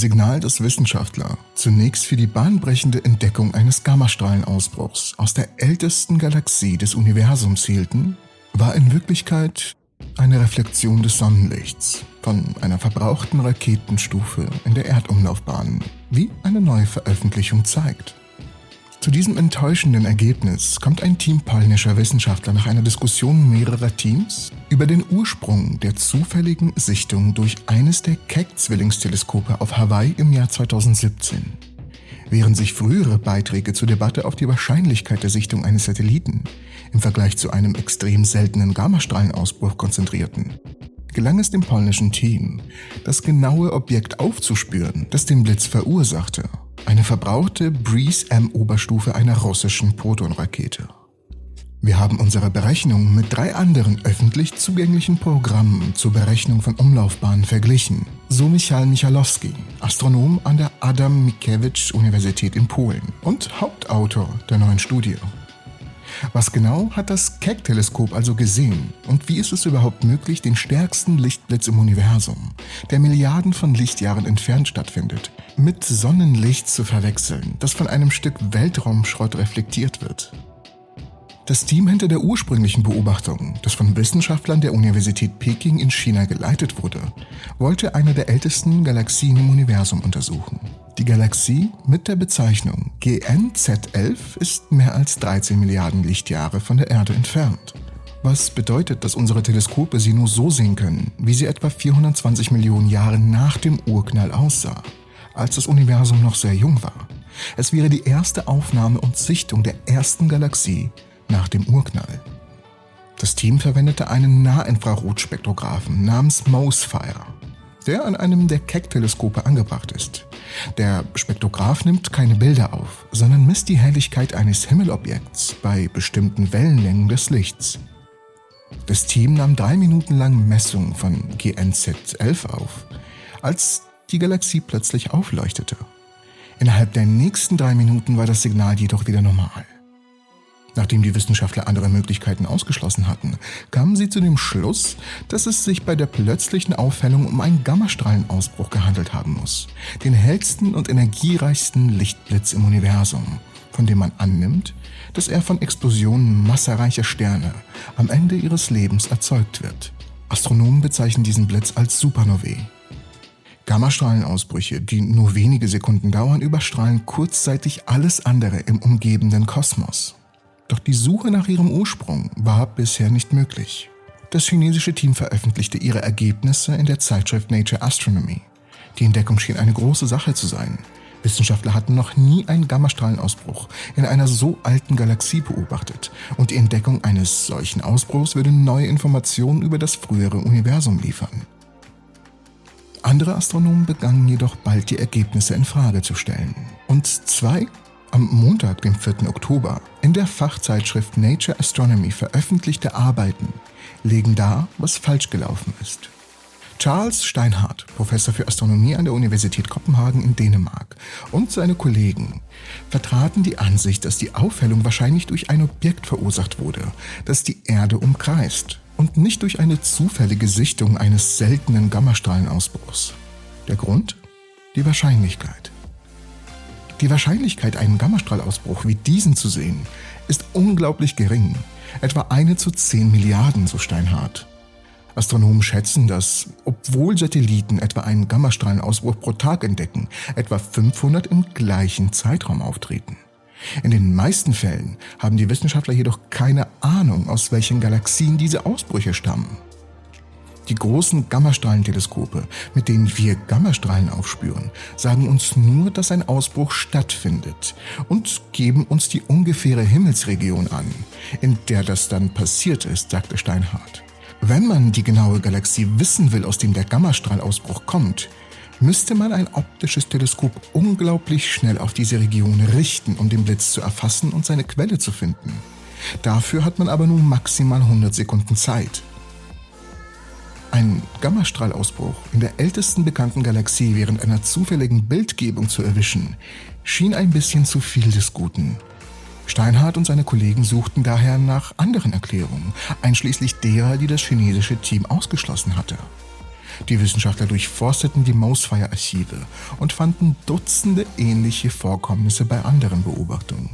Signal, das Wissenschaftler zunächst für die bahnbrechende Entdeckung eines Gammastrahlenausbruchs aus der ältesten Galaxie des Universums hielten, war in Wirklichkeit eine Reflexion des Sonnenlichts von einer verbrauchten Raketenstufe in der Erdumlaufbahn, wie eine neue Veröffentlichung zeigt. Zu diesem enttäuschenden Ergebnis kommt ein Team polnischer Wissenschaftler nach einer Diskussion mehrerer Teams über den Ursprung der zufälligen Sichtung durch eines der Keck-Zwillingsteleskope auf Hawaii im Jahr 2017. Während sich frühere Beiträge zur Debatte auf die Wahrscheinlichkeit der Sichtung eines Satelliten im Vergleich zu einem extrem seltenen Gammastrahlenausbruch konzentrierten, gelang es dem polnischen Team, das genaue Objekt aufzuspüren, das den Blitz verursachte eine verbrauchte Breeze M-Oberstufe einer russischen Protonrakete. Wir haben unsere Berechnungen mit drei anderen öffentlich zugänglichen Programmen zur Berechnung von Umlaufbahnen verglichen, so Michal Michalowski, Astronom an der Adam Mickiewicz Universität in Polen und Hauptautor der neuen Studie. Was genau hat das Keck-Teleskop also gesehen und wie ist es überhaupt möglich, den stärksten Lichtblitz im Universum, der Milliarden von Lichtjahren entfernt stattfindet, mit Sonnenlicht zu verwechseln, das von einem Stück Weltraumschrott reflektiert wird? Das Team hinter der ursprünglichen Beobachtung, das von Wissenschaftlern der Universität Peking in China geleitet wurde, wollte eine der ältesten Galaxien im Universum untersuchen. Die Galaxie mit der Bezeichnung GNZ11 ist mehr als 13 Milliarden Lichtjahre von der Erde entfernt. Was bedeutet, dass unsere Teleskope sie nur so sehen können, wie sie etwa 420 Millionen Jahre nach dem Urknall aussah, als das Universum noch sehr jung war. Es wäre die erste Aufnahme und Sichtung der ersten Galaxie nach dem Urknall. Das Team verwendete einen Nahinfrarotspektrographen namens MOSFIRE, der an einem der Keck-Teleskope angebracht ist. Der Spektrograph nimmt keine Bilder auf, sondern misst die Helligkeit eines Himmelobjekts bei bestimmten Wellenlängen des Lichts. Das Team nahm drei Minuten lang Messungen von GNZ11 auf, als die Galaxie plötzlich aufleuchtete. Innerhalb der nächsten drei Minuten war das Signal jedoch wieder normal. Nachdem die Wissenschaftler andere Möglichkeiten ausgeschlossen hatten, kamen sie zu dem Schluss, dass es sich bei der plötzlichen Aufhellung um einen Gammastrahlenausbruch gehandelt haben muss, den hellsten und energiereichsten Lichtblitz im Universum, von dem man annimmt, dass er von Explosionen massereicher Sterne am Ende ihres Lebens erzeugt wird. Astronomen bezeichnen diesen Blitz als Supernovae. Gammastrahlenausbrüche, die nur wenige Sekunden dauern, überstrahlen kurzzeitig alles andere im umgebenden Kosmos. Doch die Suche nach ihrem Ursprung war bisher nicht möglich. Das chinesische Team veröffentlichte ihre Ergebnisse in der Zeitschrift Nature Astronomy. Die Entdeckung schien eine große Sache zu sein. Wissenschaftler hatten noch nie einen Gammastrahlenausbruch in einer so alten Galaxie beobachtet und die Entdeckung eines solchen Ausbruchs würde neue Informationen über das frühere Universum liefern. Andere Astronomen begannen jedoch bald die Ergebnisse in Frage zu stellen. Und zwei am Montag, dem 4. Oktober, in der Fachzeitschrift Nature Astronomy veröffentlichte Arbeiten legen dar, was falsch gelaufen ist. Charles Steinhardt, Professor für Astronomie an der Universität Kopenhagen in Dänemark, und seine Kollegen vertraten die Ansicht, dass die Aufhellung wahrscheinlich durch ein Objekt verursacht wurde, das die Erde umkreist und nicht durch eine zufällige Sichtung eines seltenen Gammastrahlenausbruchs. Der Grund? Die Wahrscheinlichkeit. Die Wahrscheinlichkeit, einen Gammastrahlausbruch wie diesen zu sehen, ist unglaublich gering. Etwa eine zu 10 Milliarden, so Steinhardt. Astronomen schätzen, dass, obwohl Satelliten etwa einen Gammastrahlenausbruch pro Tag entdecken, etwa 500 im gleichen Zeitraum auftreten. In den meisten Fällen haben die Wissenschaftler jedoch keine Ahnung, aus welchen Galaxien diese Ausbrüche stammen. Die großen Gammastrahlenteleskope, mit denen wir Gammastrahlen aufspüren, sagen uns nur, dass ein Ausbruch stattfindet und geben uns die ungefähre Himmelsregion an, in der das dann passiert ist, sagte Steinhardt. Wenn man die genaue Galaxie wissen will, aus dem der Gammastrahlausbruch kommt, müsste man ein optisches Teleskop unglaublich schnell auf diese Region richten, um den Blitz zu erfassen und seine Quelle zu finden. Dafür hat man aber nur maximal 100 Sekunden Zeit. Ein Gammastrahlausbruch in der ältesten bekannten Galaxie während einer zufälligen Bildgebung zu erwischen, schien ein bisschen zu viel des Guten. Steinhardt und seine Kollegen suchten daher nach anderen Erklärungen, einschließlich derer, die das chinesische Team ausgeschlossen hatte. Die Wissenschaftler durchforsteten die Mosfire-Archive und fanden Dutzende ähnliche Vorkommnisse bei anderen Beobachtungen.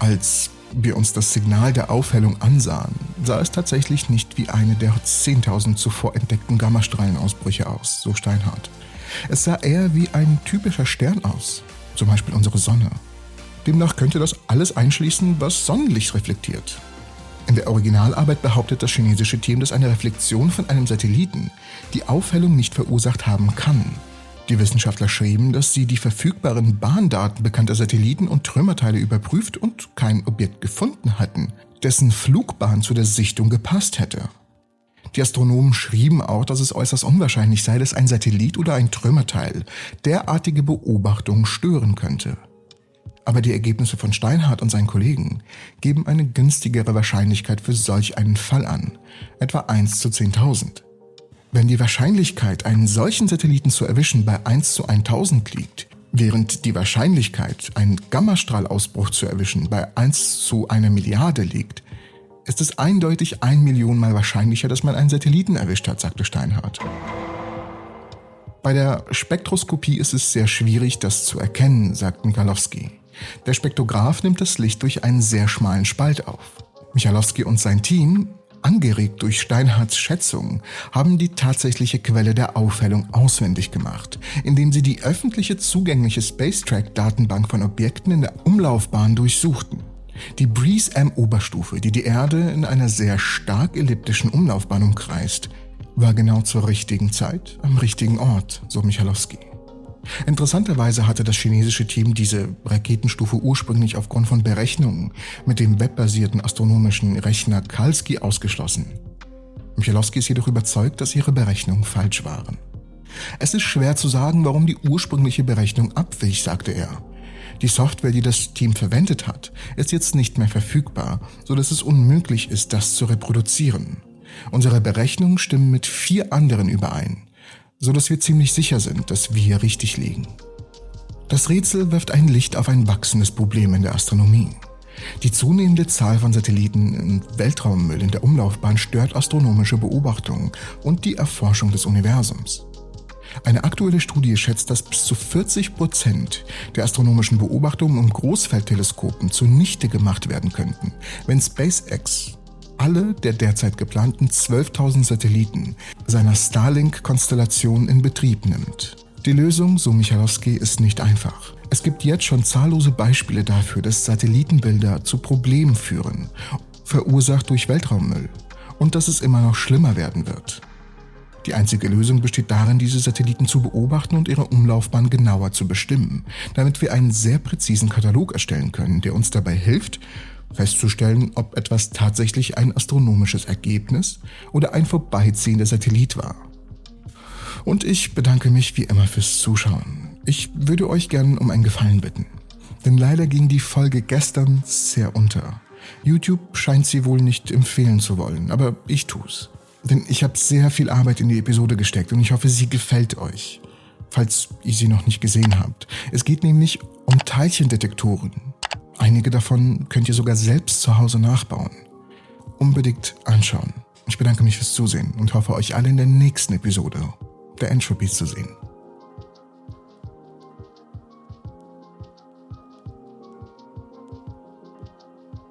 Als wir uns das Signal der Aufhellung ansahen, sah es tatsächlich nicht wie eine der 10.000 zuvor entdeckten Gammastrahlenausbrüche aus, so Steinhardt. Es sah eher wie ein typischer Stern aus, zum Beispiel unsere Sonne. Demnach könnte das alles einschließen, was Sonnenlicht reflektiert. In der Originalarbeit behauptet das chinesische Team, dass eine Reflexion von einem Satelliten die Aufhellung nicht verursacht haben kann. Die Wissenschaftler schrieben, dass sie die verfügbaren Bahndaten bekannter Satelliten und Trümmerteile überprüft und kein Objekt gefunden hatten, dessen Flugbahn zu der Sichtung gepasst hätte. Die Astronomen schrieben auch, dass es äußerst unwahrscheinlich sei, dass ein Satellit oder ein Trümmerteil derartige Beobachtungen stören könnte. Aber die Ergebnisse von Steinhardt und seinen Kollegen geben eine günstigere Wahrscheinlichkeit für solch einen Fall an, etwa 1 zu 10.000. Wenn die Wahrscheinlichkeit, einen solchen Satelliten zu erwischen, bei 1 zu 1000 liegt, während die Wahrscheinlichkeit, einen Gammastrahlausbruch zu erwischen, bei 1 zu einer Milliarde liegt, ist es eindeutig ein Million Mal wahrscheinlicher, dass man einen Satelliten erwischt hat, sagte Steinhardt. Bei der Spektroskopie ist es sehr schwierig, das zu erkennen, sagt Michalowski. Der Spektrograph nimmt das Licht durch einen sehr schmalen Spalt auf. Michalowski und sein Team, angeregt durch Steinhardts Schätzungen, haben die tatsächliche Quelle der Aufhellung auswendig gemacht, indem sie die öffentliche zugängliche Spacetrack-Datenbank von Objekten in der Umlaufbahn durchsuchten. Die Breeze M-Oberstufe, die die Erde in einer sehr stark elliptischen Umlaufbahn umkreist, war genau zur richtigen Zeit am richtigen Ort, so Michalowski. Interessanterweise hatte das chinesische Team diese Raketenstufe ursprünglich aufgrund von Berechnungen mit dem webbasierten astronomischen Rechner Kalski ausgeschlossen. Michalowski ist jedoch überzeugt, dass ihre Berechnungen falsch waren. Es ist schwer zu sagen, warum die ursprüngliche Berechnung abwich, sagte er. Die Software, die das Team verwendet hat, ist jetzt nicht mehr verfügbar, so dass es unmöglich ist, das zu reproduzieren. Unsere Berechnungen stimmen mit vier anderen überein so dass wir ziemlich sicher sind, dass wir richtig liegen. Das Rätsel wirft ein Licht auf ein wachsendes Problem in der Astronomie. Die zunehmende Zahl von Satelliten im Weltraummüll in der Umlaufbahn stört astronomische Beobachtungen und die Erforschung des Universums. Eine aktuelle Studie schätzt, dass bis zu 40 Prozent der astronomischen Beobachtungen um Großfeldteleskopen zunichte gemacht werden könnten, wenn SpaceX alle der derzeit geplanten 12.000 Satelliten seiner Starlink-Konstellation in Betrieb nimmt. Die Lösung, so Michalowski, ist nicht einfach. Es gibt jetzt schon zahllose Beispiele dafür, dass Satellitenbilder zu Problemen führen, verursacht durch Weltraummüll, und dass es immer noch schlimmer werden wird. Die einzige Lösung besteht darin, diese Satelliten zu beobachten und ihre Umlaufbahn genauer zu bestimmen, damit wir einen sehr präzisen Katalog erstellen können, der uns dabei hilft, festzustellen, ob etwas tatsächlich ein astronomisches Ergebnis oder ein vorbeiziehender Satellit war. Und ich bedanke mich wie immer fürs Zuschauen. Ich würde euch gern um einen Gefallen bitten. Denn leider ging die Folge gestern sehr unter. YouTube scheint sie wohl nicht empfehlen zu wollen, aber ich tu's. Denn ich habe sehr viel Arbeit in die Episode gesteckt und ich hoffe, sie gefällt euch. Falls ihr sie noch nicht gesehen habt. Es geht nämlich um Teilchendetektoren. Einige davon könnt ihr sogar selbst zu Hause nachbauen. Unbedingt anschauen. Ich bedanke mich fürs Zusehen und hoffe euch alle in der nächsten Episode der Entropies zu sehen.